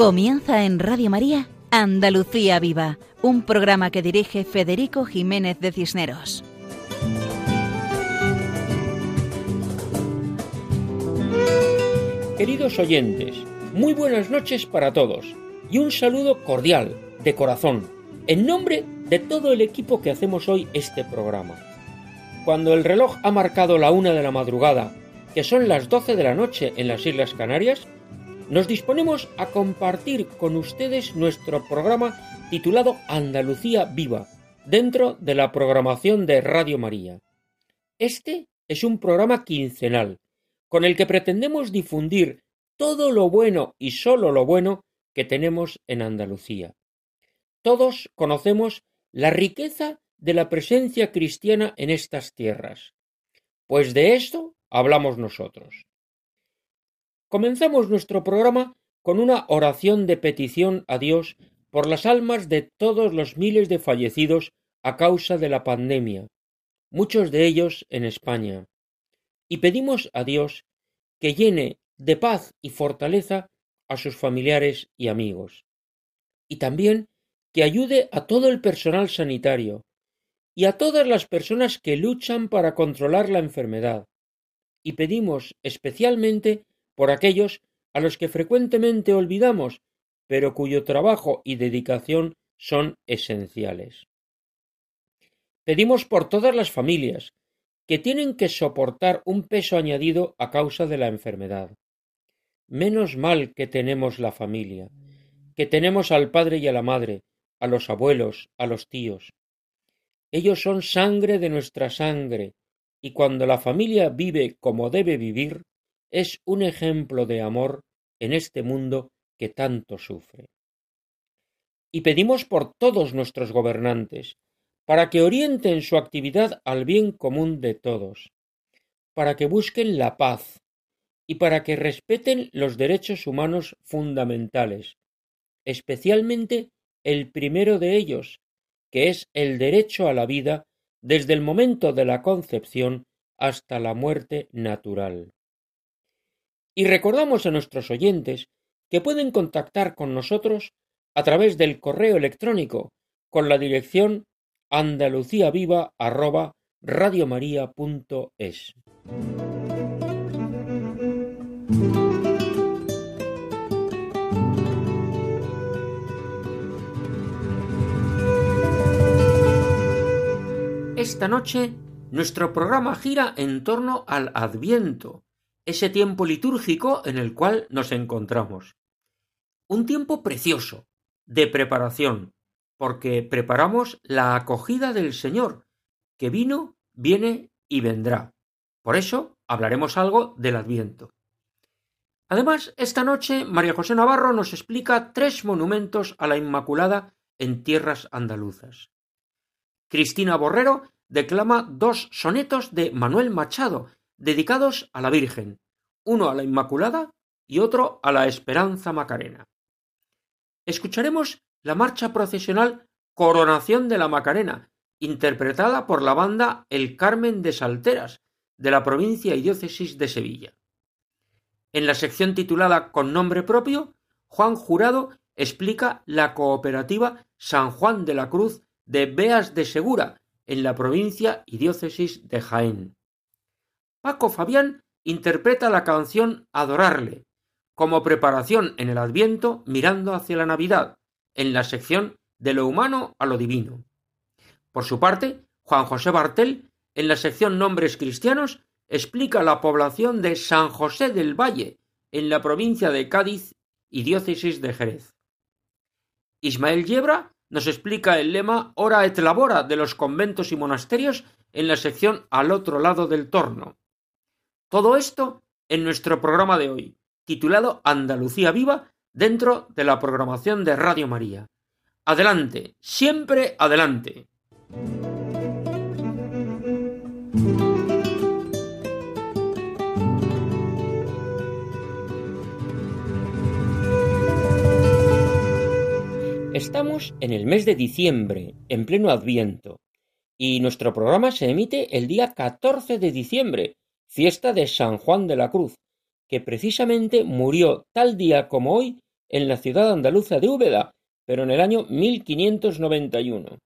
Comienza en Radio María Andalucía Viva, un programa que dirige Federico Jiménez de Cisneros. Queridos oyentes, muy buenas noches para todos y un saludo cordial, de corazón, en nombre de todo el equipo que hacemos hoy este programa. Cuando el reloj ha marcado la una de la madrugada, que son las doce de la noche en las Islas Canarias, nos disponemos a compartir con ustedes nuestro programa titulado Andalucía Viva, dentro de la programación de Radio María. Este es un programa quincenal, con el que pretendemos difundir todo lo bueno y sólo lo bueno que tenemos en Andalucía. Todos conocemos la riqueza de la presencia cristiana en estas tierras, pues de esto hablamos nosotros. Comenzamos nuestro programa con una oración de petición a Dios por las almas de todos los miles de fallecidos a causa de la pandemia, muchos de ellos en España, y pedimos a Dios que llene de paz y fortaleza a sus familiares y amigos, y también que ayude a todo el personal sanitario y a todas las personas que luchan para controlar la enfermedad, y pedimos especialmente por aquellos a los que frecuentemente olvidamos, pero cuyo trabajo y dedicación son esenciales. Pedimos por todas las familias que tienen que soportar un peso añadido a causa de la enfermedad. Menos mal que tenemos la familia, que tenemos al padre y a la madre, a los abuelos, a los tíos. Ellos son sangre de nuestra sangre, y cuando la familia vive como debe vivir, es un ejemplo de amor en este mundo que tanto sufre. Y pedimos por todos nuestros gobernantes, para que orienten su actividad al bien común de todos, para que busquen la paz y para que respeten los derechos humanos fundamentales, especialmente el primero de ellos, que es el derecho a la vida desde el momento de la concepción hasta la muerte natural. Y recordamos a nuestros oyentes que pueden contactar con nosotros a través del correo electrónico con la dirección andaluciaviva@radiomaria.es. Esta noche nuestro programa gira en torno al Adviento, ese tiempo litúrgico en el cual nos encontramos. Un tiempo precioso, de preparación, porque preparamos la acogida del Señor, que vino, viene y vendrá. Por eso hablaremos algo del Adviento. Además, esta noche María José Navarro nos explica tres monumentos a la Inmaculada en tierras andaluzas. Cristina Borrero declama dos sonetos de Manuel Machado, dedicados a la Virgen, uno a la Inmaculada y otro a la Esperanza Macarena. Escucharemos la marcha procesional Coronación de la Macarena, interpretada por la banda El Carmen de Salteras, de la provincia y diócesis de Sevilla. En la sección titulada Con nombre propio, Juan Jurado explica la cooperativa San Juan de la Cruz de Beas de Segura, en la provincia y diócesis de Jaén. Paco Fabián interpreta la canción Adorarle, como preparación en el Adviento mirando hacia la Navidad, en la sección de lo humano a lo divino. Por su parte, Juan José Bartel, en la sección Nombres Cristianos, explica la población de San José del Valle, en la provincia de Cádiz y diócesis de Jerez. Ismael Yebra nos explica el lema Ora et labora de los conventos y monasterios en la sección Al otro lado del torno. Todo esto en nuestro programa de hoy, titulado Andalucía Viva, dentro de la programación de Radio María. Adelante, siempre adelante. Estamos en el mes de diciembre, en pleno Adviento, y nuestro programa se emite el día 14 de diciembre, fiesta de San Juan de la Cruz, que precisamente murió tal día como hoy en la ciudad andaluza de Úbeda, pero en el año 1591.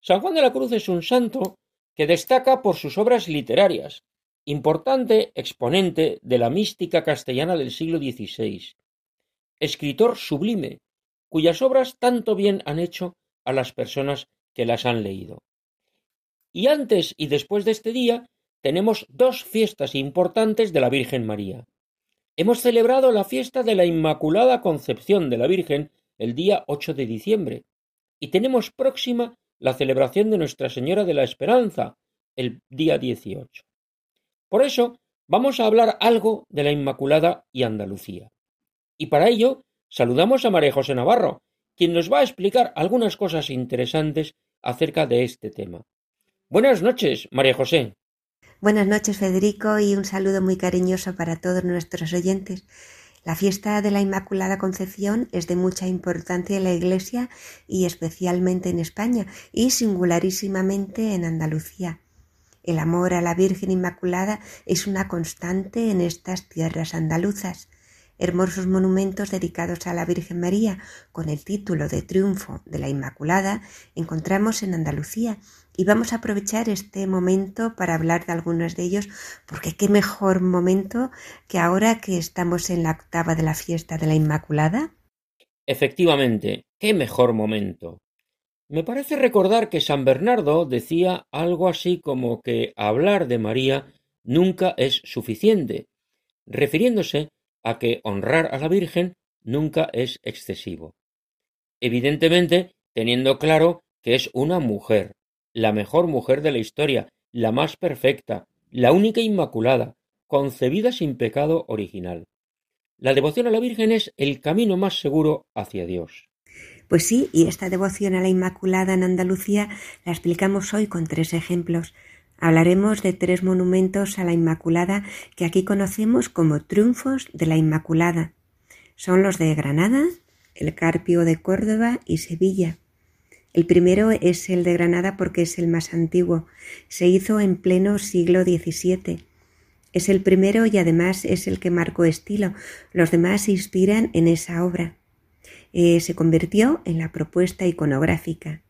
San Juan de la Cruz es un santo que destaca por sus obras literarias, importante exponente de la mística castellana del siglo XVI, escritor sublime, cuyas obras tanto bien han hecho a las personas que las han leído. Y antes y después de este día tenemos dos fiestas importantes de la Virgen María. Hemos celebrado la fiesta de la Inmaculada Concepción de la Virgen el día 8 de diciembre y tenemos próxima la celebración de Nuestra Señora de la Esperanza el día 18. Por eso vamos a hablar algo de la Inmaculada y Andalucía. Y para ello saludamos a María José Navarro, quien nos va a explicar algunas cosas interesantes acerca de este tema. Buenas noches, María José. Buenas noches, Federico, y un saludo muy cariñoso para todos nuestros oyentes. La fiesta de la Inmaculada Concepción es de mucha importancia en la Iglesia y especialmente en España y singularísimamente en Andalucía. El amor a la Virgen Inmaculada es una constante en estas tierras andaluzas hermosos monumentos dedicados a la Virgen María con el título de Triunfo de la Inmaculada encontramos en Andalucía y vamos a aprovechar este momento para hablar de algunos de ellos porque qué mejor momento que ahora que estamos en la octava de la fiesta de la Inmaculada. Efectivamente, qué mejor momento. Me parece recordar que San Bernardo decía algo así como que hablar de María nunca es suficiente, refiriéndose a que honrar a la Virgen nunca es excesivo. Evidentemente, teniendo claro que es una mujer, la mejor mujer de la historia, la más perfecta, la única inmaculada, concebida sin pecado original. La devoción a la Virgen es el camino más seguro hacia Dios. Pues sí, y esta devoción a la Inmaculada en Andalucía la explicamos hoy con tres ejemplos. Hablaremos de tres monumentos a la Inmaculada que aquí conocemos como triunfos de la Inmaculada. Son los de Granada, el Carpio de Córdoba y Sevilla. El primero es el de Granada porque es el más antiguo. Se hizo en pleno siglo XVII. Es el primero y además es el que marcó estilo. Los demás se inspiran en esa obra. Eh, se convirtió en la propuesta iconográfica.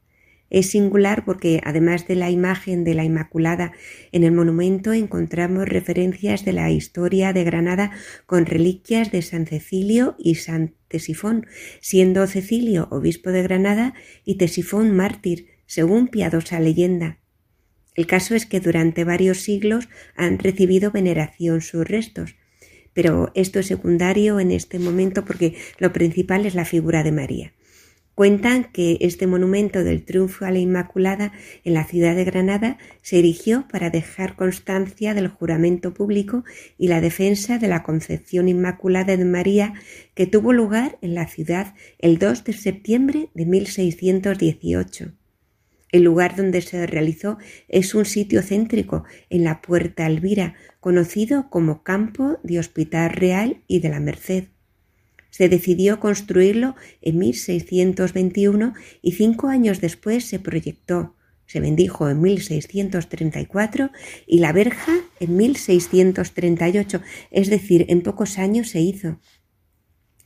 Es singular porque, además de la imagen de la Inmaculada, en el monumento encontramos referencias de la historia de Granada con reliquias de San Cecilio y San Tesifón, siendo Cecilio obispo de Granada y Tesifón mártir, según piadosa leyenda. El caso es que durante varios siglos han recibido veneración sus restos, pero esto es secundario en este momento porque lo principal es la figura de María. Cuentan que este monumento del triunfo a la Inmaculada en la ciudad de Granada se erigió para dejar constancia del juramento público y la defensa de la concepción inmaculada de María que tuvo lugar en la ciudad el 2 de septiembre de 1618. El lugar donde se realizó es un sitio céntrico en la Puerta Alvira, conocido como Campo de Hospital Real y de la Merced. Se decidió construirlo en 1621 y cinco años después se proyectó. Se bendijo en 1634 y la verja en 1638, es decir, en pocos años se hizo.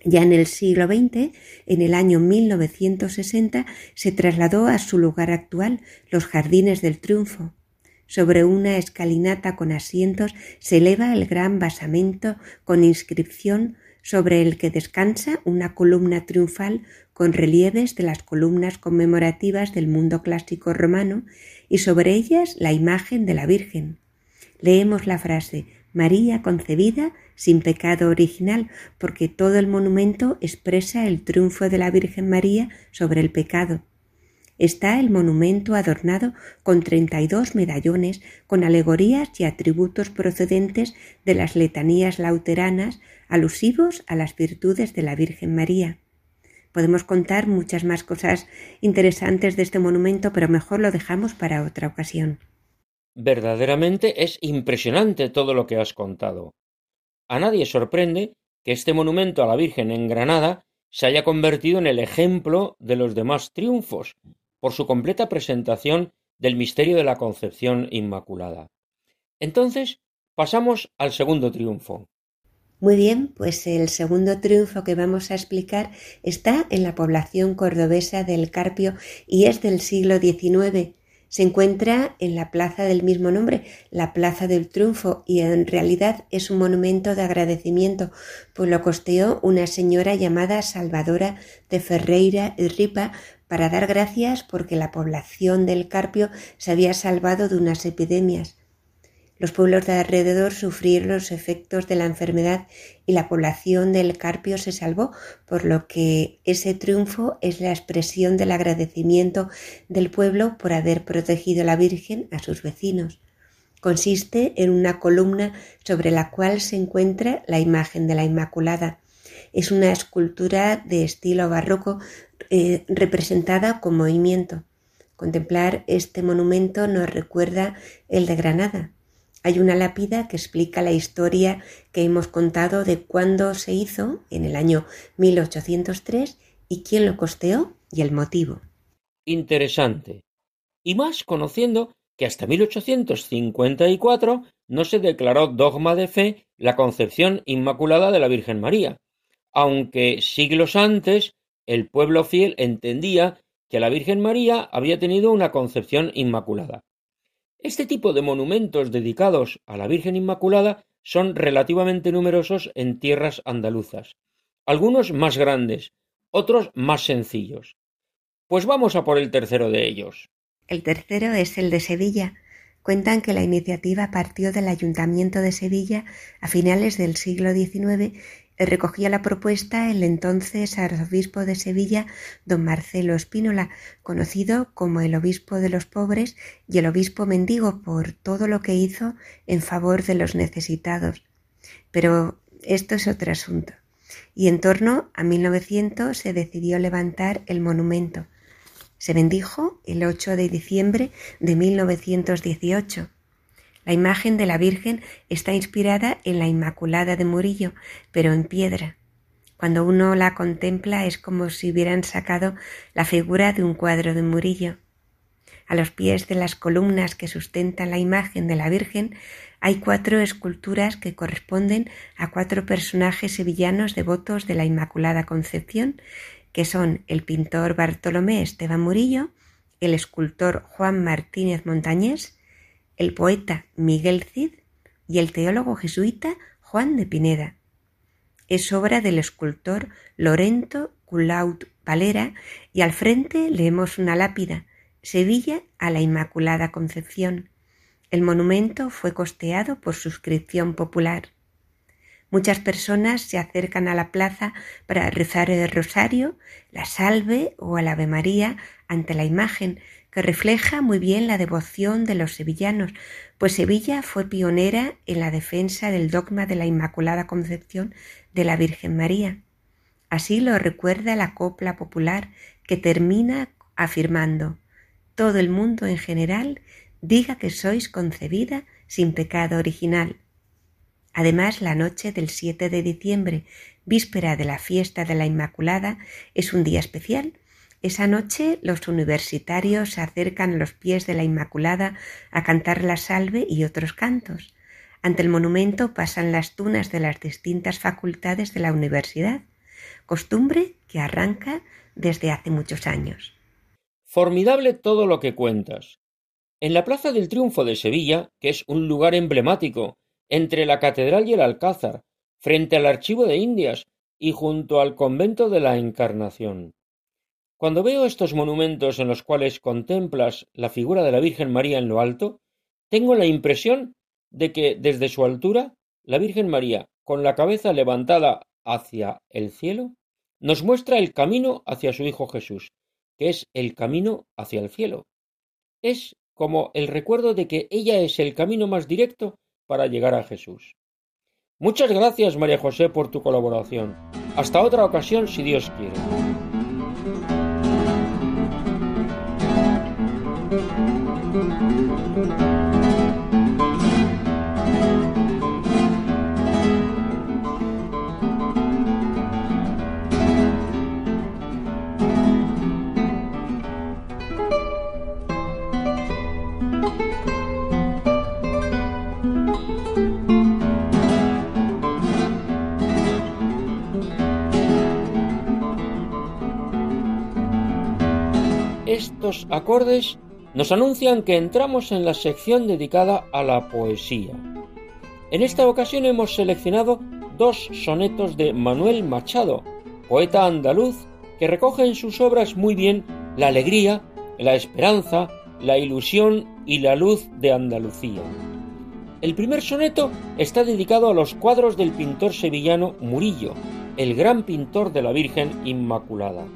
Ya en el siglo XX, en el año 1960, se trasladó a su lugar actual, los Jardines del Triunfo. Sobre una escalinata con asientos se eleva el gran basamento con inscripción sobre el que descansa una columna triunfal con relieves de las columnas conmemorativas del mundo clásico romano y sobre ellas la imagen de la Virgen. Leemos la frase María concebida sin pecado original, porque todo el monumento expresa el triunfo de la Virgen María sobre el pecado. Está el monumento adornado con treinta y dos medallones con alegorías y atributos procedentes de las letanías lauteranas alusivos a las virtudes de la Virgen María. Podemos contar muchas más cosas interesantes de este monumento, pero mejor lo dejamos para otra ocasión. Verdaderamente es impresionante todo lo que has contado. A nadie sorprende que este monumento a la Virgen en Granada se haya convertido en el ejemplo de los demás triunfos, por su completa presentación del misterio de la Concepción Inmaculada. Entonces, pasamos al segundo triunfo, Muy bien, pues el segundo triunfo que vamos a explicar está en la población cordobesa del Carpio y es del siglo XIX. Se encuentra en la plaza del mismo nombre, la Plaza del Triunfo, y en realidad es un monumento de agradecimiento, pues lo costeó una señora llamada Salvadora de Ferreira y Ripa para dar gracias porque la población del Carpio se había salvado de unas epidemias. Los pueblos de alrededor sufrieron los efectos de la enfermedad y la población del Carpio se salvó, por lo que ese triunfo es la expresión del agradecimiento del pueblo por haber protegido a la Virgen a sus vecinos. Consiste en una columna sobre la cual se encuentra la imagen de la Inmaculada. Es una escultura de estilo barroco eh, representada con movimiento. Contemplar este monumento nos recuerda el de Granada, hay una lápida que explica la historia que hemos contado de cuándo se hizo en el año 1803 y quién lo costeó y el motivo. Interesante. Y más conociendo que hasta 1854 no se declaró dogma de fe la concepción inmaculada de la Virgen María, aunque siglos antes el pueblo fiel entendía que la Virgen María había tenido una concepción inmaculada. Este tipo de monumentos dedicados a la Virgen Inmaculada son relativamente numerosos en tierras andaluzas, algunos más grandes, otros más sencillos. Pues vamos a por el tercero de ellos. El tercero es el de Sevilla. Cuentan que la iniciativa partió del Ayuntamiento de Sevilla a finales del siglo XIX recogía la propuesta el entonces arzobispo de Sevilla, don Marcelo Espínola, conocido como el obispo de los pobres y el obispo mendigo por todo lo que hizo en favor de los necesitados. Pero esto es otro asunto. Y en torno a 1900 se decidió levantar el monumento. Se bendijo el 8 de diciembre de 1918 la imagen de la Virgen está inspirada en la Inmaculada de Murillo, pero en piedra. Cuando uno la contempla es como si hubieran sacado la figura de un cuadro de Murillo. A los pies de las columnas que sustentan la imagen de la Virgen hay cuatro esculturas que corresponden a cuatro personajes sevillanos devotos de la Inmaculada Concepción, que son el pintor Bartolomé Esteban Murillo, el escultor Juan Martínez Montañés el poeta Miguel Cid y el teólogo jesuita Juan de Pineda. Es obra del escultor Lorento Culaut Valera y al frente leemos una lápida, Sevilla a la Inmaculada Concepción. El monumento fue costeado por suscripción popular. Muchas personas se acercan a la plaza para rezar el rosario, la salve o el Ave María ante la imagen, que refleja muy bien la devoción de los sevillanos, pues Sevilla fue pionera en la defensa del dogma de la Inmaculada Concepción de la Virgen María. Así lo recuerda la copla popular que termina afirmando Todo el mundo en general diga que sois concebida sin pecado original. Además, la noche del 7 de diciembre, víspera de la fiesta de la Inmaculada, es un día especial, esa noche los universitarios se acercan a los pies de la Inmaculada a cantar la salve y otros cantos. Ante el monumento pasan las tunas de las distintas facultades de la universidad, costumbre que arranca desde hace muchos años. Formidable todo lo que cuentas. En la Plaza del Triunfo de Sevilla, que es un lugar emblemático entre la Catedral y el Alcázar, frente al Archivo de Indias y junto al Convento de la Encarnación. Cuando veo estos monumentos en los cuales contemplas la figura de la Virgen María en lo alto, tengo la impresión de que desde su altura la Virgen María, con la cabeza levantada hacia el cielo, nos muestra el camino hacia su Hijo Jesús, que es el camino hacia el cielo. Es como el recuerdo de que ella es el camino más directo para llegar a Jesús. Muchas gracias, María José, por tu colaboración. Hasta otra ocasión, si Dios quiere. Acordes nos anuncian que entramos en la sección dedicada a la poesía. En esta ocasión hemos seleccionado dos sonetos de Manuel Machado, poeta andaluz que recoge en sus obras muy bien la alegría, la esperanza, la ilusión y la luz de Andalucía. El primer soneto está dedicado a los cuadros del pintor sevillano Murillo, el gran pintor de la Virgen Inmaculada.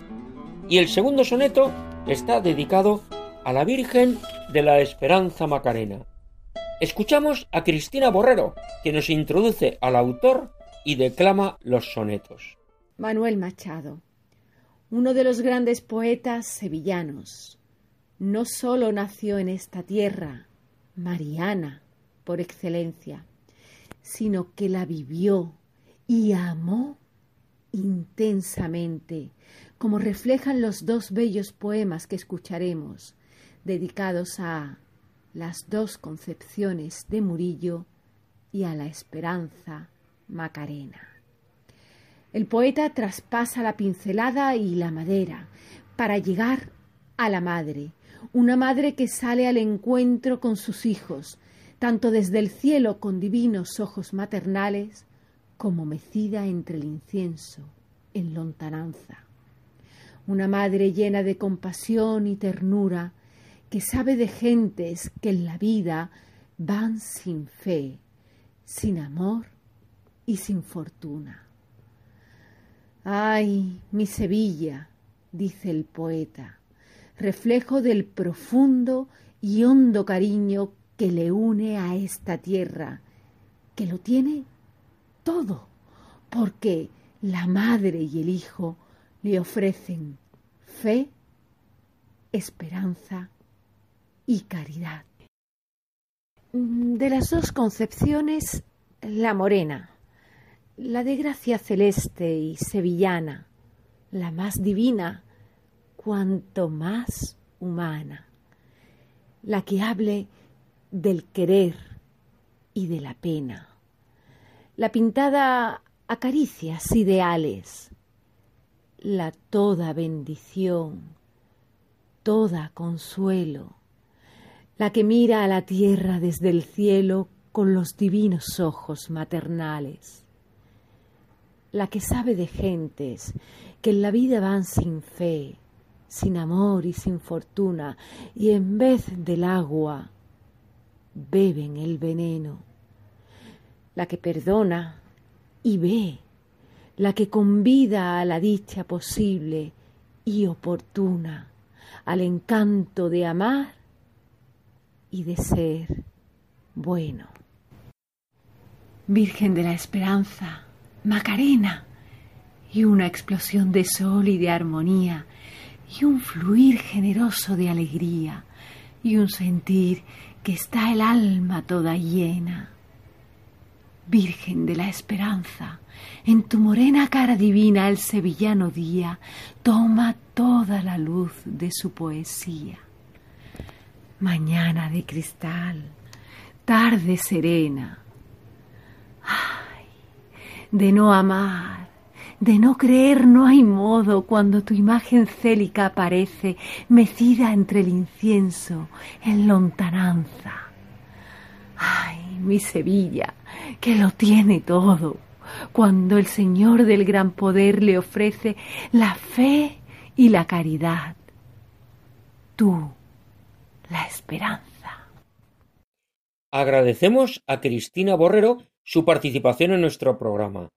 Y el segundo soneto está dedicado a la Virgen de la Esperanza Macarena. Escuchamos a Cristina Borrero, que nos introduce al autor y declama los sonetos. Manuel Machado, uno de los grandes poetas sevillanos, no sólo nació en esta tierra, mariana por excelencia, sino que la vivió y amó intensamente, como reflejan los dos bellos poemas que escucharemos, dedicados a las dos concepciones de Murillo y a la esperanza Macarena. El poeta traspasa la pincelada y la madera para llegar a la madre, una madre que sale al encuentro con sus hijos, tanto desde el cielo con divinos ojos maternales, como mecida entre el incienso en lontananza. Una madre llena de compasión y ternura, que sabe de gentes que en la vida van sin fe, sin amor y sin fortuna. Ay, mi Sevilla, dice el poeta, reflejo del profundo y hondo cariño que le une a esta tierra, que lo tiene todo, porque la madre y el hijo le ofrecen fe, esperanza y caridad. De las dos concepciones, la morena, la de gracia celeste y sevillana, la más divina, cuanto más humana, la que hable del querer y de la pena, la pintada a caricias ideales, la toda bendición, toda consuelo, la que mira a la tierra desde el cielo con los divinos ojos maternales, la que sabe de gentes que en la vida van sin fe, sin amor y sin fortuna, y en vez del agua beben el veneno, la que perdona y ve, la que convida a la dicha posible y oportuna, al encanto de amar y de ser bueno. Virgen de la Esperanza, Macarena, y una explosión de sol y de armonía, y un fluir generoso de alegría, y un sentir que está el alma toda llena. Virgen de la Esperanza, en tu morena cara divina el sevillano día toma toda la luz de su poesía mañana de cristal, tarde serena. Ay, de no amar, de no creer no hay modo cuando tu imagen célica aparece mecida entre el incienso en lontananza. Ay, mi Sevilla, que lo tiene todo, cuando el Señor del gran poder le ofrece la fe y la caridad. Tú, la esperanza. Agradecemos a Cristina Borrero su participación en nuestro programa.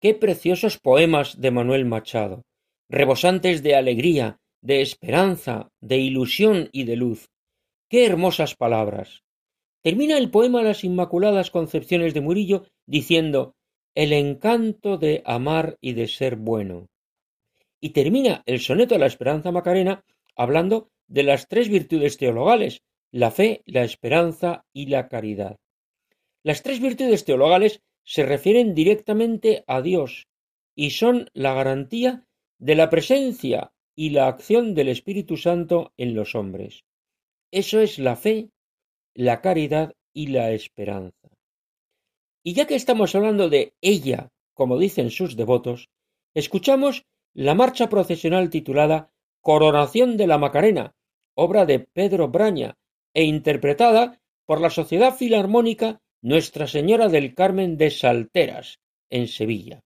Qué preciosos poemas de Manuel Machado, rebosantes de alegría, de esperanza, de ilusión y de luz. Qué hermosas palabras. Termina el poema Las Inmaculadas Concepciones de Murillo diciendo el encanto de amar y de ser bueno. Y termina el soneto de la Esperanza Macarena hablando de las tres virtudes teologales, la fe, la esperanza y la caridad. Las tres virtudes teologales se refieren directamente a Dios y son la garantía de la presencia y la acción del Espíritu Santo en los hombres. Eso es la fe, la caridad y la esperanza. Y ya que estamos hablando de ella, como dicen sus devotos, escuchamos la marcha procesional titulada Coronación de la Macarena, obra de Pedro Braña, e interpretada por la Sociedad Filarmónica Nuestra Señora del Carmen de Salteras, en Sevilla.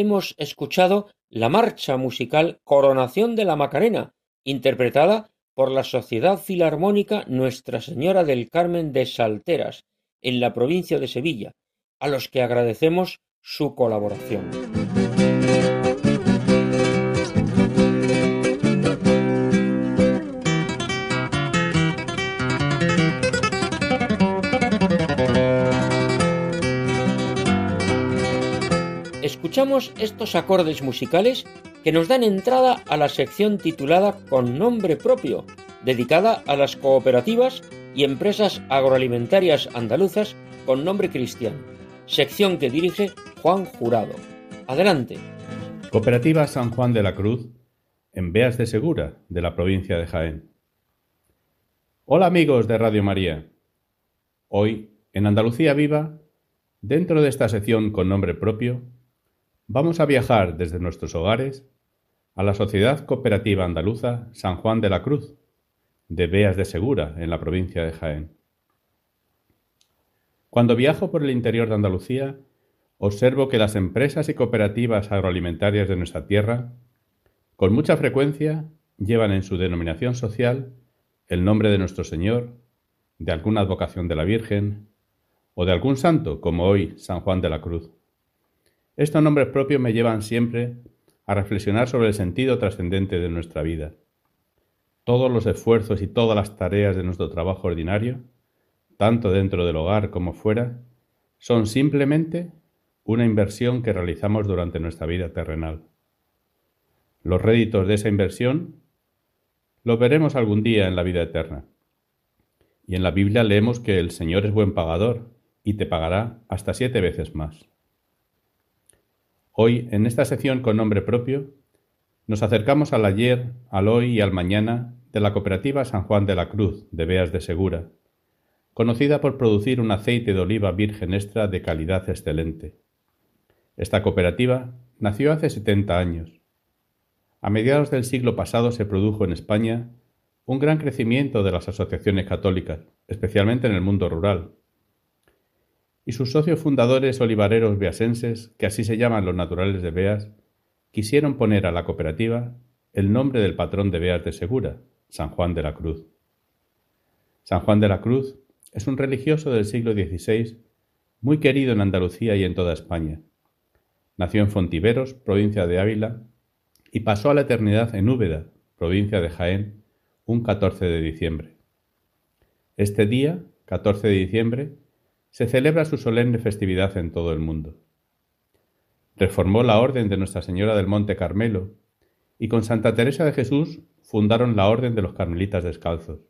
Hemos escuchado la marcha musical Coronación de la Macarena, interpretada por la Sociedad Filarmónica Nuestra Señora del Carmen de Salteras, en la provincia de Sevilla, a los que agradecemos su colaboración. Escuchamos estos acordes musicales que nos dan entrada a la sección titulada Con nombre propio, dedicada a las cooperativas y empresas agroalimentarias andaluzas con nombre cristiano, sección que dirige Juan Jurado. Adelante. Cooperativa San Juan de la Cruz, en Beas de Segura, de la provincia de Jaén. Hola amigos de Radio María. Hoy, en Andalucía Viva, dentro de esta sección con nombre propio, Vamos a viajar desde nuestros hogares a la Sociedad Cooperativa Andaluza San Juan de la Cruz, de Beas de Segura, en la provincia de Jaén. Cuando viajo por el interior de Andalucía, observo que las empresas y cooperativas agroalimentarias de nuestra tierra, con mucha frecuencia, llevan en su denominación social el nombre de nuestro Señor, de alguna advocación de la Virgen o de algún santo, como hoy San Juan de la Cruz. Estos nombres propios me llevan siempre a reflexionar sobre el sentido trascendente de nuestra vida. Todos los esfuerzos y todas las tareas de nuestro trabajo ordinario, tanto dentro del hogar como fuera, son simplemente una inversión que realizamos durante nuestra vida terrenal. Los réditos de esa inversión los veremos algún día en la vida eterna. Y en la Biblia leemos que el Señor es buen pagador y te pagará hasta siete veces más. Hoy, en esta sección con nombre propio, nos acercamos al ayer, al hoy y al mañana de la cooperativa San Juan de la Cruz de Beas de Segura, conocida por producir un aceite de oliva virgen extra de calidad excelente. Esta cooperativa nació hace 70 años. A mediados del siglo pasado se produjo en España un gran crecimiento de las asociaciones católicas, especialmente en el mundo rural. Y sus socios fundadores olivareros beasenses, que así se llaman los naturales de Beas, quisieron poner a la cooperativa el nombre del patrón de Beas de Segura, San Juan de la Cruz. San Juan de la Cruz es un religioso del siglo XVI muy querido en Andalucía y en toda España. Nació en Fontiveros, provincia de Ávila, y pasó a la eternidad en Úbeda, provincia de Jaén, un 14 de diciembre. Este día, 14 de diciembre, se celebra su solemne festividad en todo el mundo. Reformó la Orden de Nuestra Señora del Monte Carmelo y con Santa Teresa de Jesús fundaron la Orden de los Carmelitas Descalzos.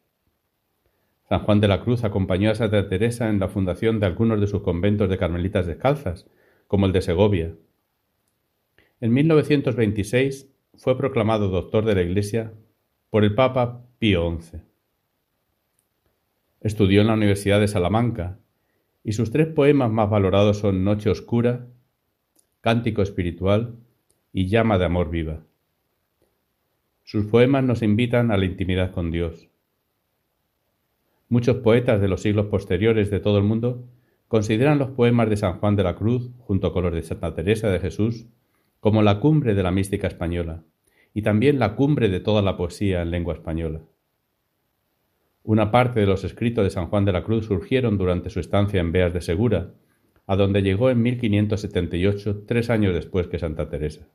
San Juan de la Cruz acompañó a Santa Teresa en la fundación de algunos de sus conventos de Carmelitas Descalzas, como el de Segovia. En 1926 fue proclamado doctor de la Iglesia por el Papa Pío XI. Estudió en la Universidad de Salamanca y sus tres poemas más valorados son Noche Oscura, Cántico Espiritual y Llama de Amor Viva. Sus poemas nos invitan a la intimidad con Dios. Muchos poetas de los siglos posteriores de todo el mundo consideran los poemas de San Juan de la Cruz, junto con los de Santa Teresa de Jesús, como la cumbre de la mística española y también la cumbre de toda la poesía en lengua española. Una parte de los escritos de San Juan de la Cruz surgieron durante su estancia en Beas de Segura, a donde llegó en 1578, tres años después que Santa Teresa.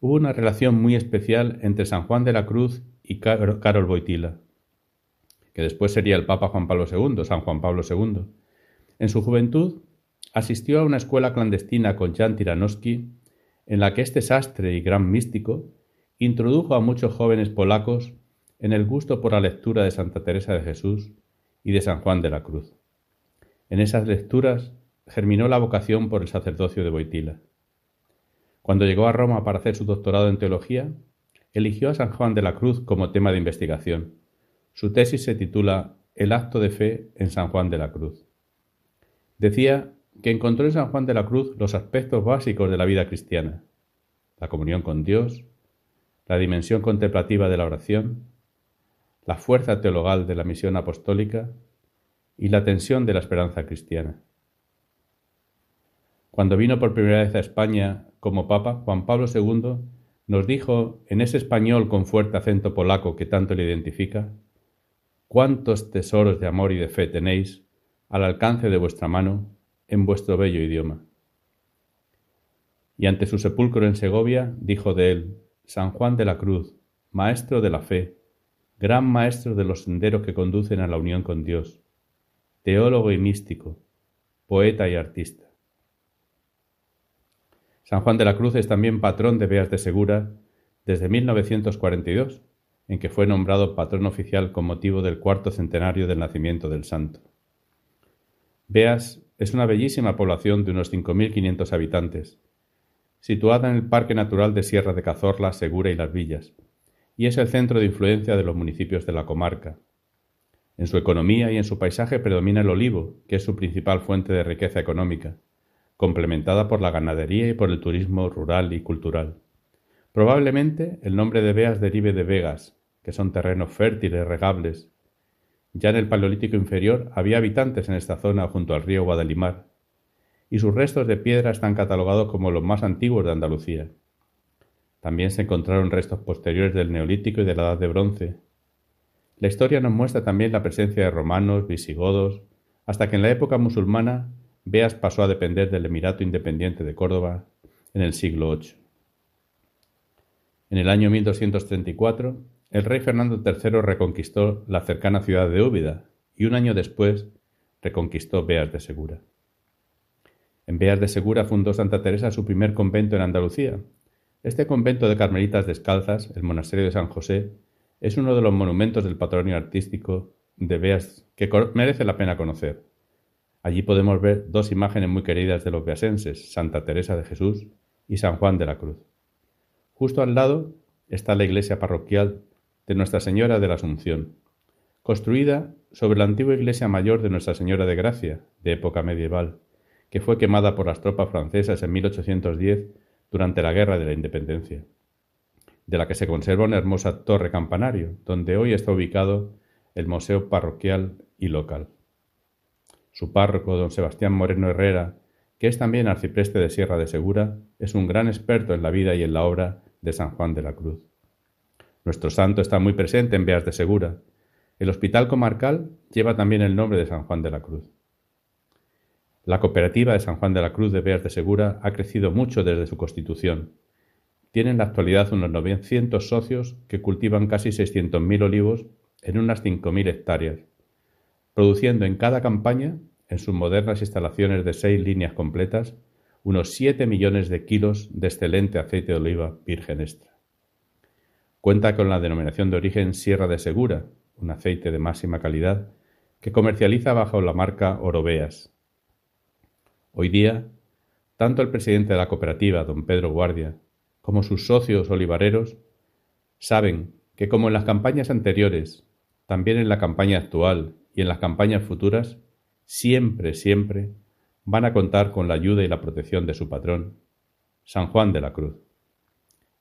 Hubo una relación muy especial entre San Juan de la Cruz y Carol Boitila, que después sería el Papa Juan Pablo II, San Juan Pablo II. En su juventud asistió a una escuela clandestina con Jan Tiranowski, en la que este sastre y gran místico introdujo a muchos jóvenes polacos en el gusto por la lectura de Santa Teresa de Jesús y de San Juan de la Cruz. En esas lecturas germinó la vocación por el sacerdocio de Boitila. Cuando llegó a Roma para hacer su doctorado en teología, eligió a San Juan de la Cruz como tema de investigación. Su tesis se titula El acto de fe en San Juan de la Cruz. Decía que encontró en San Juan de la Cruz los aspectos básicos de la vida cristiana, la comunión con Dios, la dimensión contemplativa de la oración, la fuerza teologal de la misión apostólica y la tensión de la esperanza cristiana. Cuando vino por primera vez a España como Papa, Juan Pablo II nos dijo en ese español con fuerte acento polaco que tanto le identifica, cuántos tesoros de amor y de fe tenéis al alcance de vuestra mano en vuestro bello idioma. Y ante su sepulcro en Segovia dijo de él, San Juan de la Cruz, maestro de la fe, gran maestro de los senderos que conducen a la unión con Dios, teólogo y místico, poeta y artista. San Juan de la Cruz es también patrón de Beas de Segura desde 1942, en que fue nombrado patrón oficial con motivo del cuarto centenario del nacimiento del santo. Beas es una bellísima población de unos 5.500 habitantes, situada en el Parque Natural de Sierra de Cazorla, Segura y Las Villas, y es el centro de influencia de los municipios de la comarca, en su economía y en su paisaje predomina el olivo, que es su principal fuente de riqueza económica, complementada por la ganadería y por el turismo rural y cultural. Probablemente el nombre de Beas derive de Vegas, que son terrenos fértiles, regables. Ya en el Paleolítico inferior había habitantes en esta zona junto al río Guadalimar, y sus restos de piedra están catalogados como los más antiguos de Andalucía. También se encontraron restos posteriores del Neolítico y de la Edad de Bronce, la historia nos muestra también la presencia de romanos, visigodos, hasta que en la época musulmana Beas pasó a depender del Emirato Independiente de Córdoba en el siglo VIII. En el año 1234, el rey Fernando III reconquistó la cercana ciudad de Úbeda y un año después reconquistó Beas de Segura. En Beas de Segura fundó Santa Teresa su primer convento en Andalucía. Este convento de carmelitas descalzas, el monasterio de San José, es uno de los monumentos del patrimonio artístico de Beas que merece la pena conocer. Allí podemos ver dos imágenes muy queridas de los beasenses, Santa Teresa de Jesús y San Juan de la Cruz. Justo al lado está la iglesia parroquial de Nuestra Señora de la Asunción, construida sobre la antigua iglesia mayor de Nuestra Señora de Gracia, de época medieval, que fue quemada por las tropas francesas en 1810 durante la Guerra de la Independencia, de la que se conserva una hermosa torre campanario, donde hoy está ubicado el Museo Parroquial y Local. Su párroco, don Sebastián Moreno Herrera, que es también arcipreste de Sierra de Segura, es un gran experto en la vida y en la obra de San Juan de la Cruz. Nuestro santo está muy presente en Beas de Segura. El hospital comarcal lleva también el nombre de San Juan de la Cruz. La cooperativa de San Juan de la Cruz de Beas de Segura ha crecido mucho desde su constitución. Tiene en la actualidad unos 900 socios que cultivan casi 600.000 olivos en unas 5.000 hectáreas, produciendo en cada campaña en sus modernas instalaciones de seis líneas completas, unos 7 millones de kilos de excelente aceite de oliva virgen extra. Cuenta con la denominación de origen Sierra de Segura, un aceite de máxima calidad que comercializa bajo la marca Oroveas. Hoy día, tanto el presidente de la cooperativa, don Pedro Guardia, como sus socios olivareros saben que como en las campañas anteriores, también en la campaña actual y en las campañas futuras, siempre, siempre van a contar con la ayuda y la protección de su patrón, San Juan de la Cruz.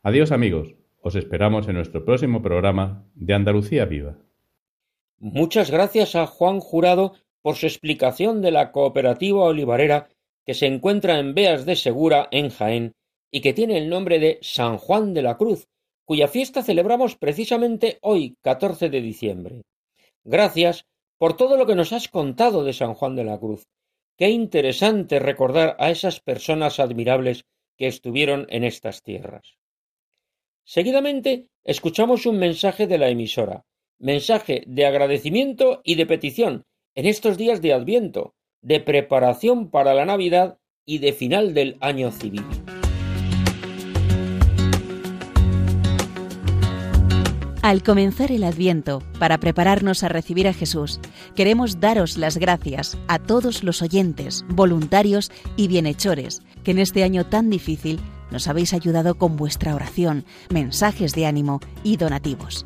Adiós amigos, os esperamos en nuestro próximo programa de Andalucía Viva. Muchas gracias a Juan Jurado por su explicación de la cooperativa olivarera que se encuentra en Beas de Segura, en Jaén, y que tiene el nombre de San Juan de la Cruz, cuya fiesta celebramos precisamente hoy, 14 de diciembre. Gracias por todo lo que nos has contado de San Juan de la Cruz. Qué interesante recordar a esas personas admirables que estuvieron en estas tierras. Seguidamente escuchamos un mensaje de la emisora, mensaje de agradecimiento y de petición en estos días de Adviento, de preparación para la Navidad y de final del año civil. Al comenzar el Adviento, para prepararnos a recibir a Jesús, queremos daros las gracias a todos los oyentes, voluntarios y bienhechores que en este año tan difícil nos habéis ayudado con vuestra oración, mensajes de ánimo y donativos.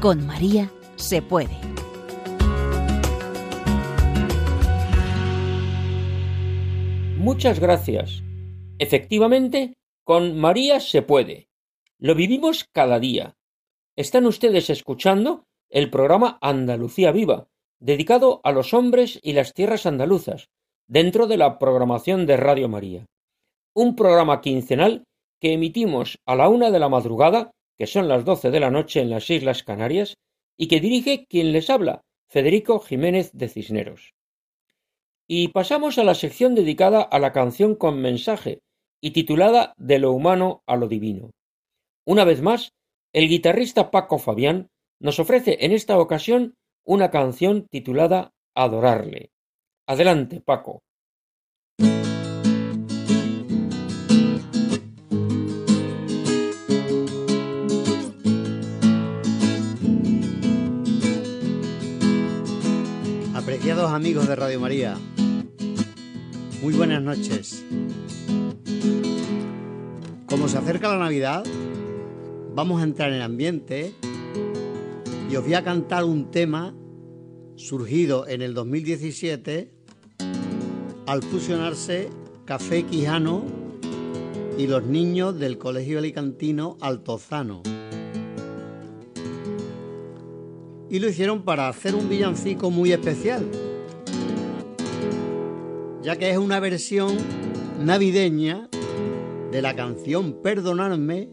Con María se puede. Muchas gracias. Efectivamente, con María se puede. Lo vivimos cada día. Están ustedes escuchando el programa Andalucía Viva, dedicado a los hombres y las tierras andaluzas, dentro de la programación de Radio María. Un programa quincenal que emitimos a la una de la madrugada, que son las doce de la noche en las Islas Canarias, y que dirige quien les habla, Federico Jiménez de Cisneros. Y pasamos a la sección dedicada a la canción con mensaje y titulada De lo humano a lo divino. Una vez más, el guitarrista Paco Fabián nos ofrece en esta ocasión una canción titulada Adorarle. Adelante, Paco. Amigos de Radio María, muy buenas noches. Como se acerca la Navidad, vamos a entrar en ambiente y os voy a cantar un tema surgido en el 2017 al fusionarse Café Quijano y los niños del Colegio Alicantino Altozano. Y lo hicieron para hacer un villancico muy especial, ya que es una versión navideña de la canción Perdonarme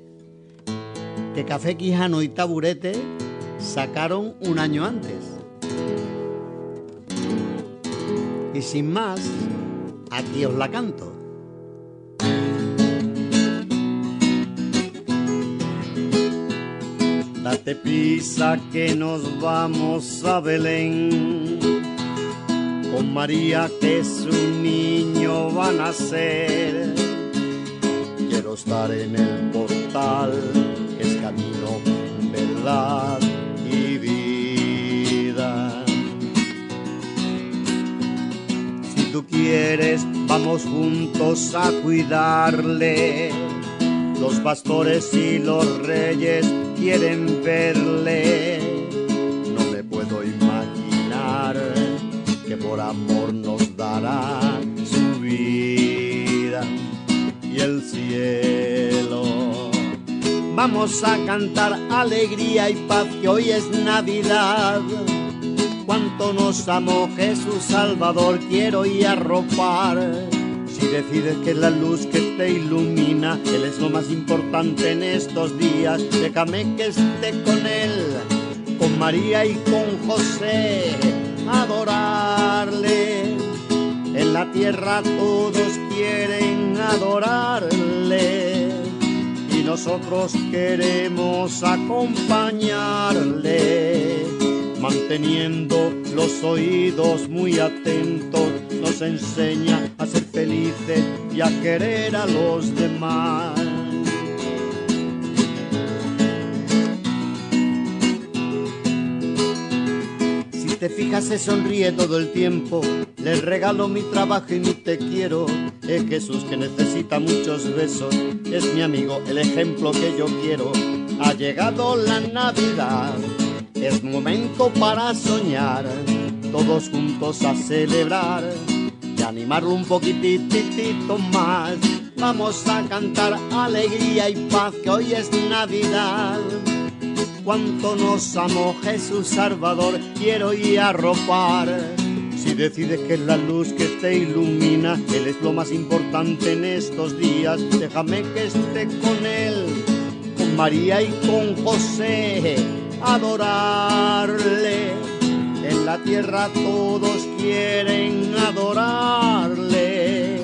que Café Quijano y Taburete sacaron un año antes. Y sin más, aquí os la canto. Date prisa que nos vamos a Belén. Con María que su niño va a nacer. Quiero estar en el portal, es camino, verdad y vida. Si tú quieres, vamos juntos a cuidarle. Los pastores y los reyes quieren verle. Amor nos dará su vida y el cielo. Vamos a cantar alegría y paz que hoy es Navidad. Cuánto nos amó Jesús Salvador, quiero y arropar si decides que es la luz que te ilumina, Él es lo más importante en estos días. Déjame que esté con Él, con María y con José, adorarle. En la tierra todos quieren adorarle y nosotros queremos acompañarle, manteniendo los oídos muy atentos nos enseña a ser felices y a querer a los demás. Te fijas se sonríe todo el tiempo, le regalo mi trabajo y mi te quiero. Es Jesús que necesita muchos besos, es mi amigo, el ejemplo que yo quiero. Ha llegado la Navidad, es momento para soñar, todos juntos a celebrar animarlo un poquitito más. Vamos a cantar alegría y paz, que hoy es Navidad. Cuánto nos amó Jesús Salvador, quiero ir a arropar. Si decides que es la luz que te ilumina, Él es lo más importante en estos días. Déjame que esté con Él, con María y con José, adorarle en la tierra todos quieren adorarle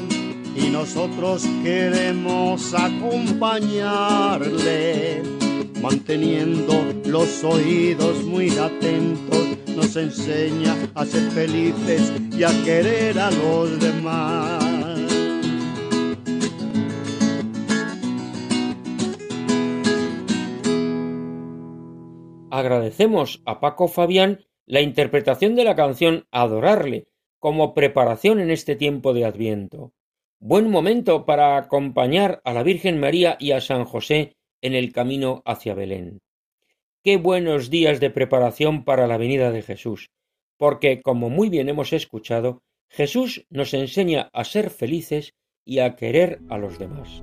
y nosotros queremos acompañarle, manteniendo los oídos muy atentos, nos enseña a ser felices y a querer a los demás. Agradecemos a Paco Fabián la interpretación de la canción Adorarle como preparación en este tiempo de Adviento. Buen momento para acompañar a la Virgen María y a San José en el camino hacia Belén. Qué buenos días de preparación para la venida de Jesús, porque, como muy bien hemos escuchado, Jesús nos enseña a ser felices y a querer a los demás.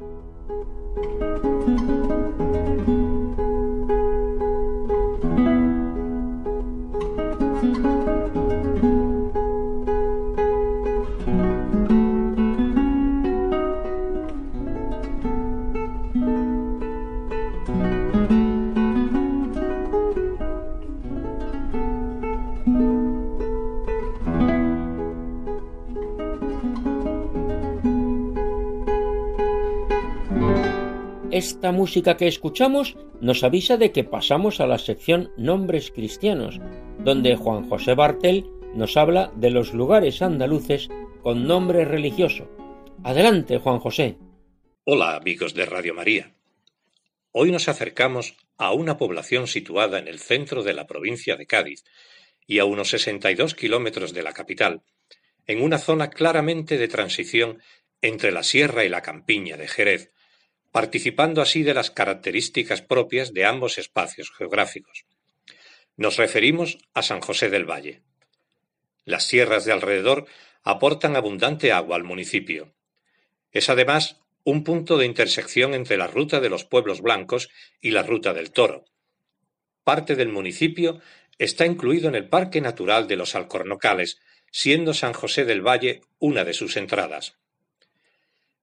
Esta música que escuchamos nos avisa de que pasamos a la sección Nombres Cristianos, donde Juan José Bartel nos habla de los lugares andaluces con nombre religioso. Adelante, Juan José. Hola, amigos de Radio María. Hoy nos acercamos a una población situada en el centro de la provincia de Cádiz y a unos 62 kilómetros de la capital, en una zona claramente de transición entre la sierra y la campiña de Jerez, participando así de las características propias de ambos espacios geográficos. Nos referimos a San José del Valle. Las sierras de alrededor aportan abundante agua al municipio. Es además un punto de intersección entre la ruta de los pueblos blancos y la ruta del toro. Parte del municipio está incluido en el Parque Natural de los Alcornocales, siendo San José del Valle una de sus entradas.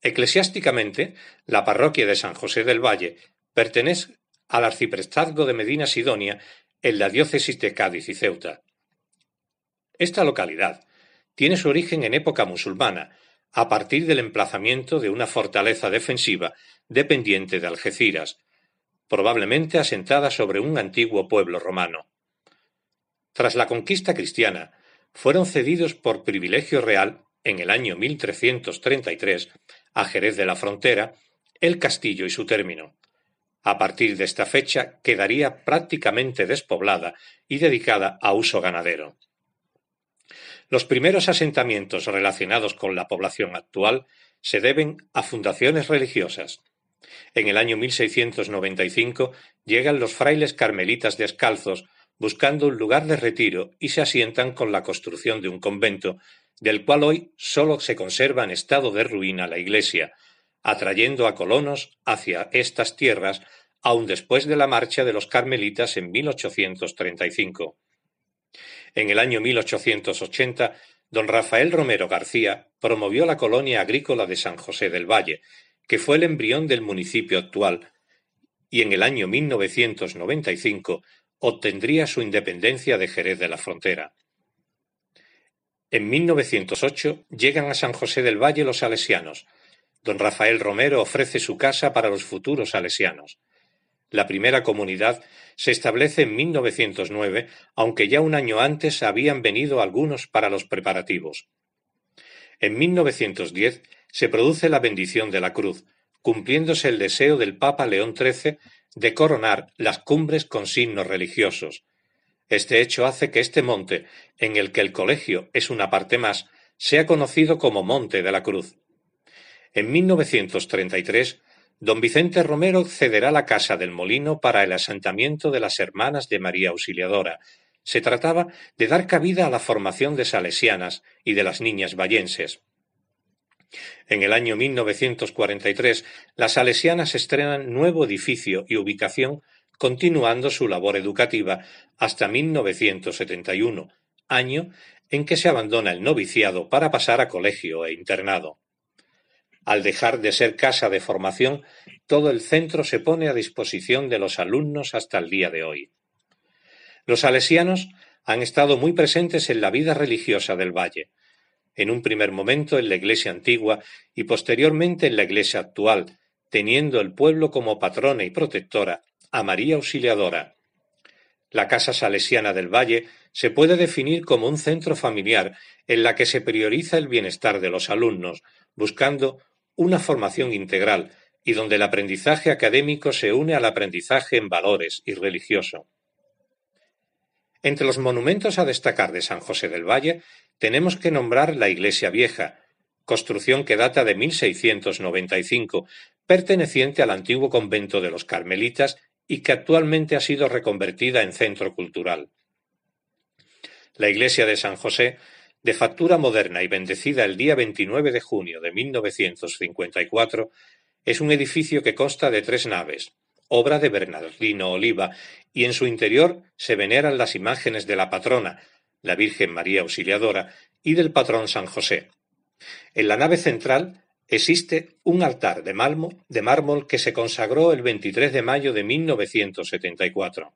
Eclesiásticamente, la parroquia de San José del Valle pertenece al arciprestazgo de Medina Sidonia en la diócesis de Cádiz y Ceuta. Esta localidad tiene su origen en época musulmana, a partir del emplazamiento de una fortaleza defensiva dependiente de Algeciras, probablemente asentada sobre un antiguo pueblo romano. Tras la conquista cristiana, fueron cedidos por privilegio real en el año 1333 a Jerez de la Frontera el castillo y su término. A partir de esta fecha quedaría prácticamente despoblada y dedicada a uso ganadero. Los primeros asentamientos relacionados con la población actual se deben a fundaciones religiosas. En el año 1695 llegan los frailes carmelitas descalzos buscando un lugar de retiro y se asientan con la construcción de un convento, del cual hoy sólo se conserva en estado de ruina la iglesia, atrayendo a colonos hacia estas tierras aun después de la marcha de los carmelitas en 1835. En el año 1880, don Rafael Romero García promovió la colonia agrícola de San José del Valle, que fue el embrión del municipio actual, y en el año 1995 obtendría su independencia de Jerez de la Frontera. En 1908 llegan a San José del Valle los salesianos. Don Rafael Romero ofrece su casa para los futuros salesianos. La primera comunidad se establece en 1909, aunque ya un año antes habían venido algunos para los preparativos. En 1910 se produce la bendición de la cruz, cumpliéndose el deseo del Papa León XIII de coronar las cumbres con signos religiosos. Este hecho hace que este monte, en el que el colegio es una parte más, sea conocido como Monte de la Cruz. En 1933 Don Vicente Romero cederá la casa del molino para el asentamiento de las hermanas de María Auxiliadora. Se trataba de dar cabida a la formación de salesianas y de las niñas vallenses. En el año 1943, las salesianas estrenan nuevo edificio y ubicación, continuando su labor educativa hasta 1971, año en que se abandona el noviciado para pasar a colegio e internado. Al dejar de ser casa de formación, todo el centro se pone a disposición de los alumnos hasta el día de hoy. Los salesianos han estado muy presentes en la vida religiosa del valle, en un primer momento en la iglesia antigua y posteriormente en la iglesia actual, teniendo el pueblo como patrona y protectora a María Auxiliadora. La Casa Salesiana del Valle se puede definir como un centro familiar en la que se prioriza el bienestar de los alumnos, buscando una formación integral y donde el aprendizaje académico se une al aprendizaje en valores y religioso. Entre los monumentos a destacar de San José del Valle tenemos que nombrar la Iglesia Vieja, construcción que data de 1695, perteneciente al antiguo convento de los Carmelitas y que actualmente ha sido reconvertida en centro cultural. La iglesia de San José de factura moderna y bendecida el día 29 de junio de 1954, es un edificio que consta de tres naves, obra de Bernardino Oliva, y en su interior se veneran las imágenes de la patrona, la Virgen María Auxiliadora, y del patrón San José. En la nave central existe un altar de mármol, de mármol que se consagró el 23 de mayo de 1974.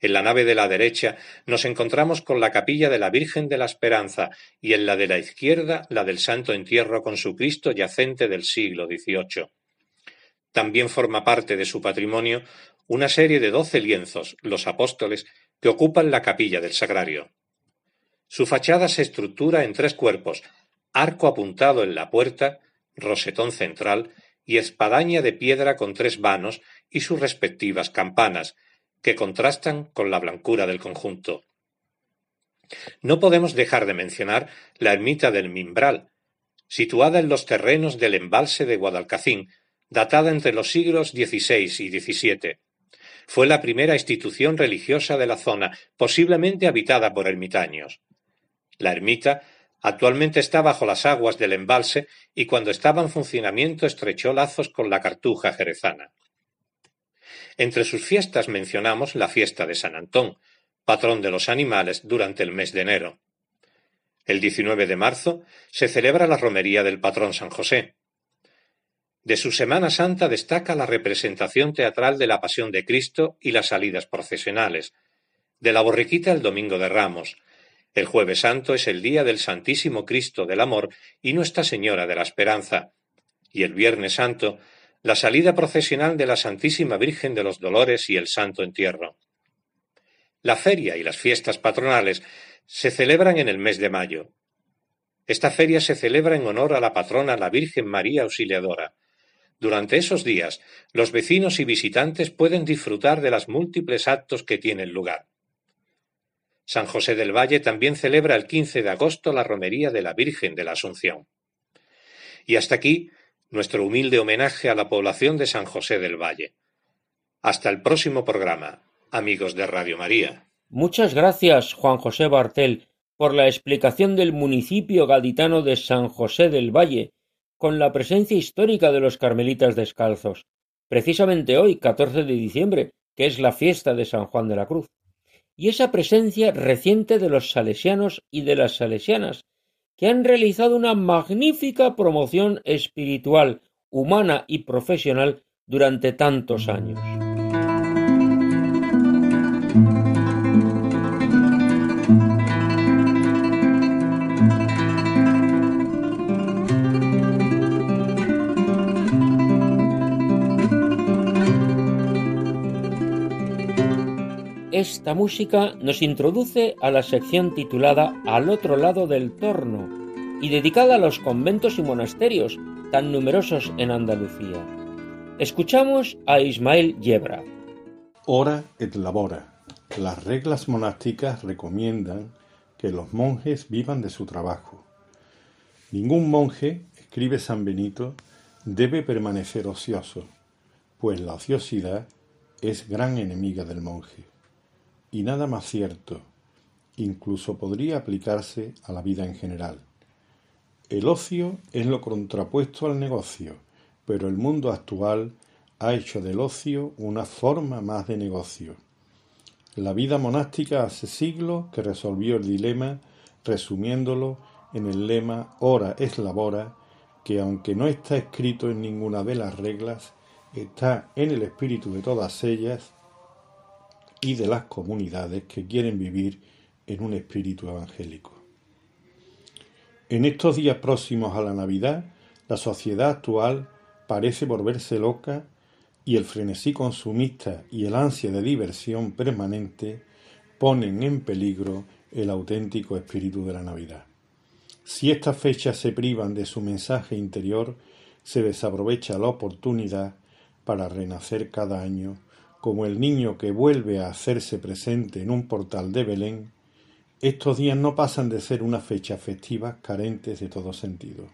En la nave de la derecha nos encontramos con la capilla de la Virgen de la Esperanza y en la de la izquierda la del Santo Entierro con su Cristo yacente del siglo XVIII. También forma parte de su patrimonio una serie de doce lienzos, los apóstoles, que ocupan la capilla del sagrario. Su fachada se estructura en tres cuerpos, arco apuntado en la puerta, rosetón central y espadaña de piedra con tres vanos y sus respectivas campanas, que contrastan con la blancura del conjunto. No podemos dejar de mencionar la ermita del Mimbral, situada en los terrenos del embalse de Guadalcacín, datada entre los siglos XVI y XVII. Fue la primera institución religiosa de la zona, posiblemente habitada por ermitaños. La ermita Actualmente está bajo las aguas del embalse y cuando estaba en funcionamiento estrechó lazos con la cartuja jerezana. Entre sus fiestas mencionamos la fiesta de San Antón, patrón de los animales durante el mes de enero. El 19 de marzo se celebra la romería del patrón San José. De su Semana Santa destaca la representación teatral de la Pasión de Cristo y las salidas procesionales, de la borriquita el Domingo de Ramos, el Jueves Santo es el día del Santísimo Cristo del Amor y Nuestra Señora de la Esperanza, y el Viernes Santo, la salida procesional de la Santísima Virgen de los Dolores y el Santo Entierro. La feria y las fiestas patronales se celebran en el mes de mayo. Esta feria se celebra en honor a la patrona la Virgen María Auxiliadora. Durante esos días, los vecinos y visitantes pueden disfrutar de las múltiples actos que tienen lugar. San José del Valle también celebra el 15 de agosto la romería de la Virgen de la Asunción. Y hasta aquí nuestro humilde homenaje a la población de San José del Valle. Hasta el próximo programa, amigos de Radio María. Muchas gracias, Juan José Bartel, por la explicación del municipio gaditano de San José del Valle, con la presencia histórica de los carmelitas descalzos, precisamente hoy, 14 de diciembre, que es la fiesta de San Juan de la Cruz y esa presencia reciente de los salesianos y de las salesianas, que han realizado una magnífica promoción espiritual, humana y profesional durante tantos años. Esta música nos introduce a la sección titulada Al otro lado del torno y dedicada a los conventos y monasterios tan numerosos en Andalucía. Escuchamos a Ismael Yebra. Hora et labora. Las reglas monásticas recomiendan que los monjes vivan de su trabajo. Ningún monje, escribe San Benito, debe permanecer ocioso, pues la ociosidad es gran enemiga del monje. Y nada más cierto, incluso podría aplicarse a la vida en general. El ocio es lo contrapuesto al negocio, pero el mundo actual ha hecho del ocio una forma más de negocio. La vida monástica hace siglos que resolvió el dilema resumiéndolo en el lema Hora es labora, que aunque no está escrito en ninguna de las reglas, está en el espíritu de todas ellas y de las comunidades que quieren vivir en un espíritu evangélico. En estos días próximos a la Navidad, la sociedad actual parece volverse loca y el frenesí consumista y el ansia de diversión permanente ponen en peligro el auténtico espíritu de la Navidad. Si estas fechas se privan de su mensaje interior, se desaprovecha la oportunidad para renacer cada año como el niño que vuelve a hacerse presente en un portal de Belén, estos días no pasan de ser una fecha festiva carentes de todo sentido.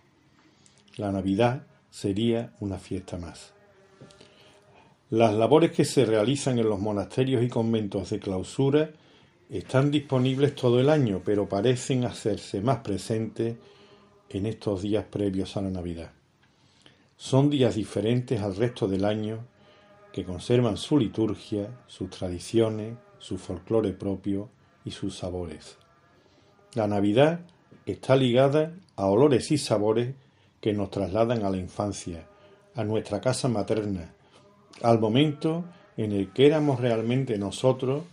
La Navidad sería una fiesta más. Las labores que se realizan en los monasterios y conventos de clausura están disponibles todo el año, pero parecen hacerse más presentes en estos días previos a la Navidad. Son días diferentes al resto del año que conservan su liturgia, sus tradiciones, su folclore propio y sus sabores. La Navidad está ligada a olores y sabores que nos trasladan a la infancia, a nuestra casa materna, al momento en el que éramos realmente nosotros,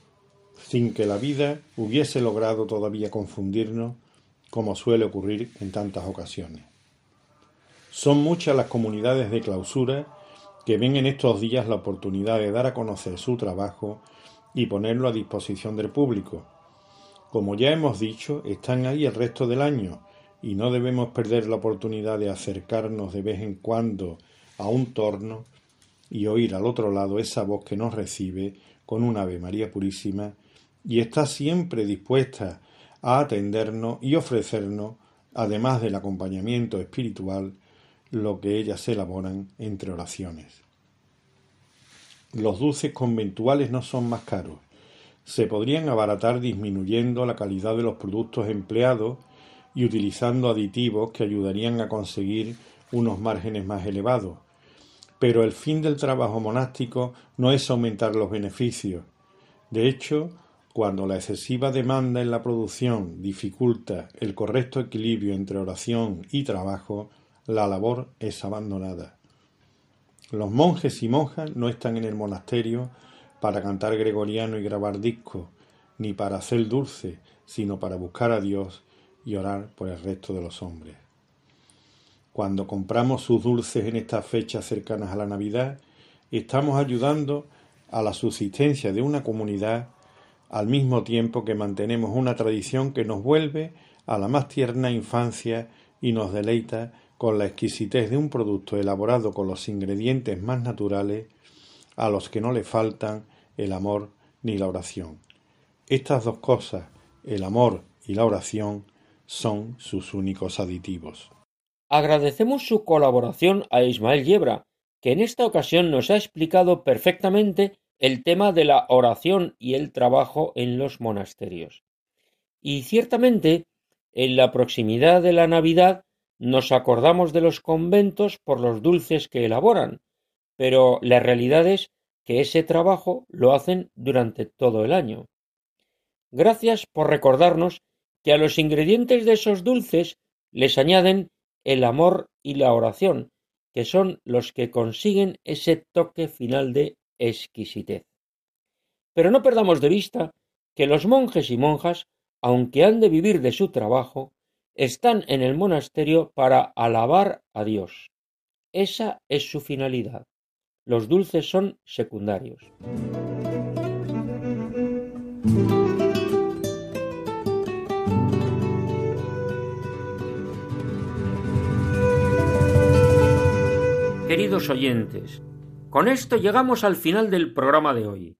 sin que la vida hubiese logrado todavía confundirnos, como suele ocurrir en tantas ocasiones. Son muchas las comunidades de clausura que ven en estos días la oportunidad de dar a conocer su trabajo y ponerlo a disposición del público. Como ya hemos dicho, están ahí el resto del año y no debemos perder la oportunidad de acercarnos de vez en cuando a un torno y oír al otro lado esa voz que nos recibe con un Ave María Purísima y está siempre dispuesta a atendernos y ofrecernos, además del acompañamiento espiritual, lo que ellas elaboran entre oraciones. Los dulces conventuales no son más caros. Se podrían abaratar disminuyendo la calidad de los productos empleados y utilizando aditivos que ayudarían a conseguir unos márgenes más elevados. Pero el fin del trabajo monástico no es aumentar los beneficios. De hecho, cuando la excesiva demanda en la producción dificulta el correcto equilibrio entre oración y trabajo, la labor es abandonada. Los monjes y monjas no están en el monasterio para cantar gregoriano y grabar discos, ni para hacer dulce, sino para buscar a Dios y orar por el resto de los hombres. Cuando compramos sus dulces en estas fechas cercanas a la Navidad, estamos ayudando a la subsistencia de una comunidad al mismo tiempo que mantenemos una tradición que nos vuelve a la más tierna infancia y nos deleita con la exquisitez de un producto elaborado con los ingredientes más naturales a los que no le faltan el amor ni la oración. Estas dos cosas, el amor y la oración, son sus únicos aditivos. Agradecemos su colaboración a Ismael Yebra, que en esta ocasión nos ha explicado perfectamente el tema de la oración y el trabajo en los monasterios. Y ciertamente, en la proximidad de la Navidad nos acordamos de los conventos por los dulces que elaboran, pero la realidad es que ese trabajo lo hacen durante todo el año. Gracias por recordarnos que a los ingredientes de esos dulces les añaden el amor y la oración, que son los que consiguen ese toque final de exquisitez. Pero no perdamos de vista que los monjes y monjas, aunque han de vivir de su trabajo, están en el monasterio para alabar a Dios. Esa es su finalidad. Los dulces son secundarios. Queridos oyentes, con esto llegamos al final del programa de hoy.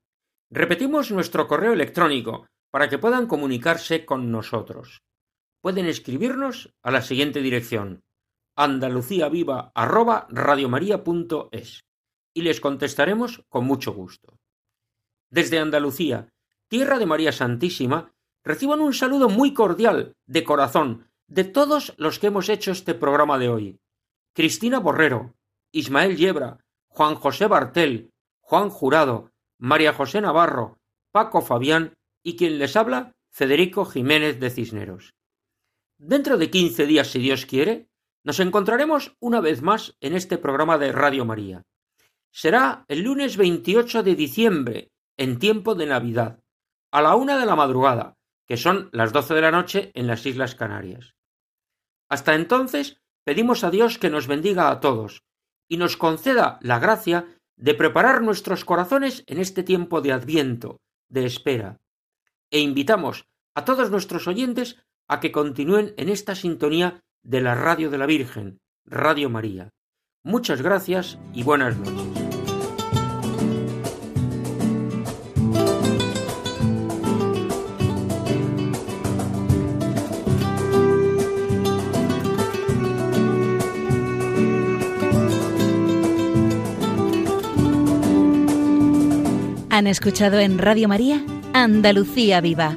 Repetimos nuestro correo electrónico para que puedan comunicarse con nosotros. Pueden escribirnos a la siguiente dirección andaluciaviva@radiomaria.es y les contestaremos con mucho gusto. Desde Andalucía, tierra de María Santísima, reciban un saludo muy cordial, de corazón, de todos los que hemos hecho este programa de hoy. Cristina Borrero, Ismael Yebra, Juan José Bartel, Juan Jurado, María José Navarro, Paco Fabián y quien les habla, Federico Jiménez de Cisneros. Dentro de quince días, si Dios quiere, nos encontraremos una vez más en este programa de Radio María. Será el lunes 28 de diciembre, en tiempo de Navidad, a la una de la madrugada, que son las doce de la noche en las Islas Canarias. Hasta entonces, pedimos a Dios que nos bendiga a todos, y nos conceda la gracia de preparar nuestros corazones en este tiempo de adviento, de espera. E invitamos a todos nuestros oyentes a que continúen en esta sintonía de la Radio de la Virgen, Radio María. Muchas gracias y buenas noches. Han escuchado en Radio María Andalucía Viva,